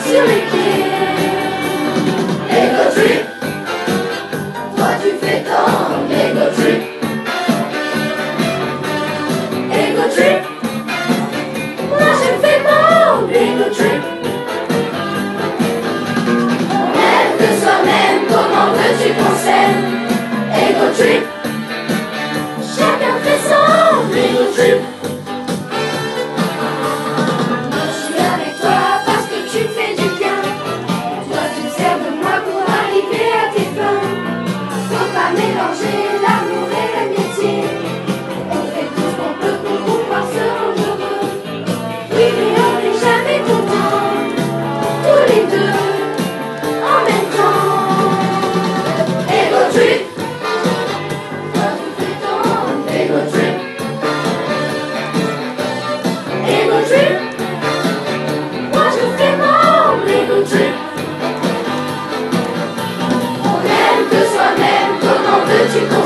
Silly kid. On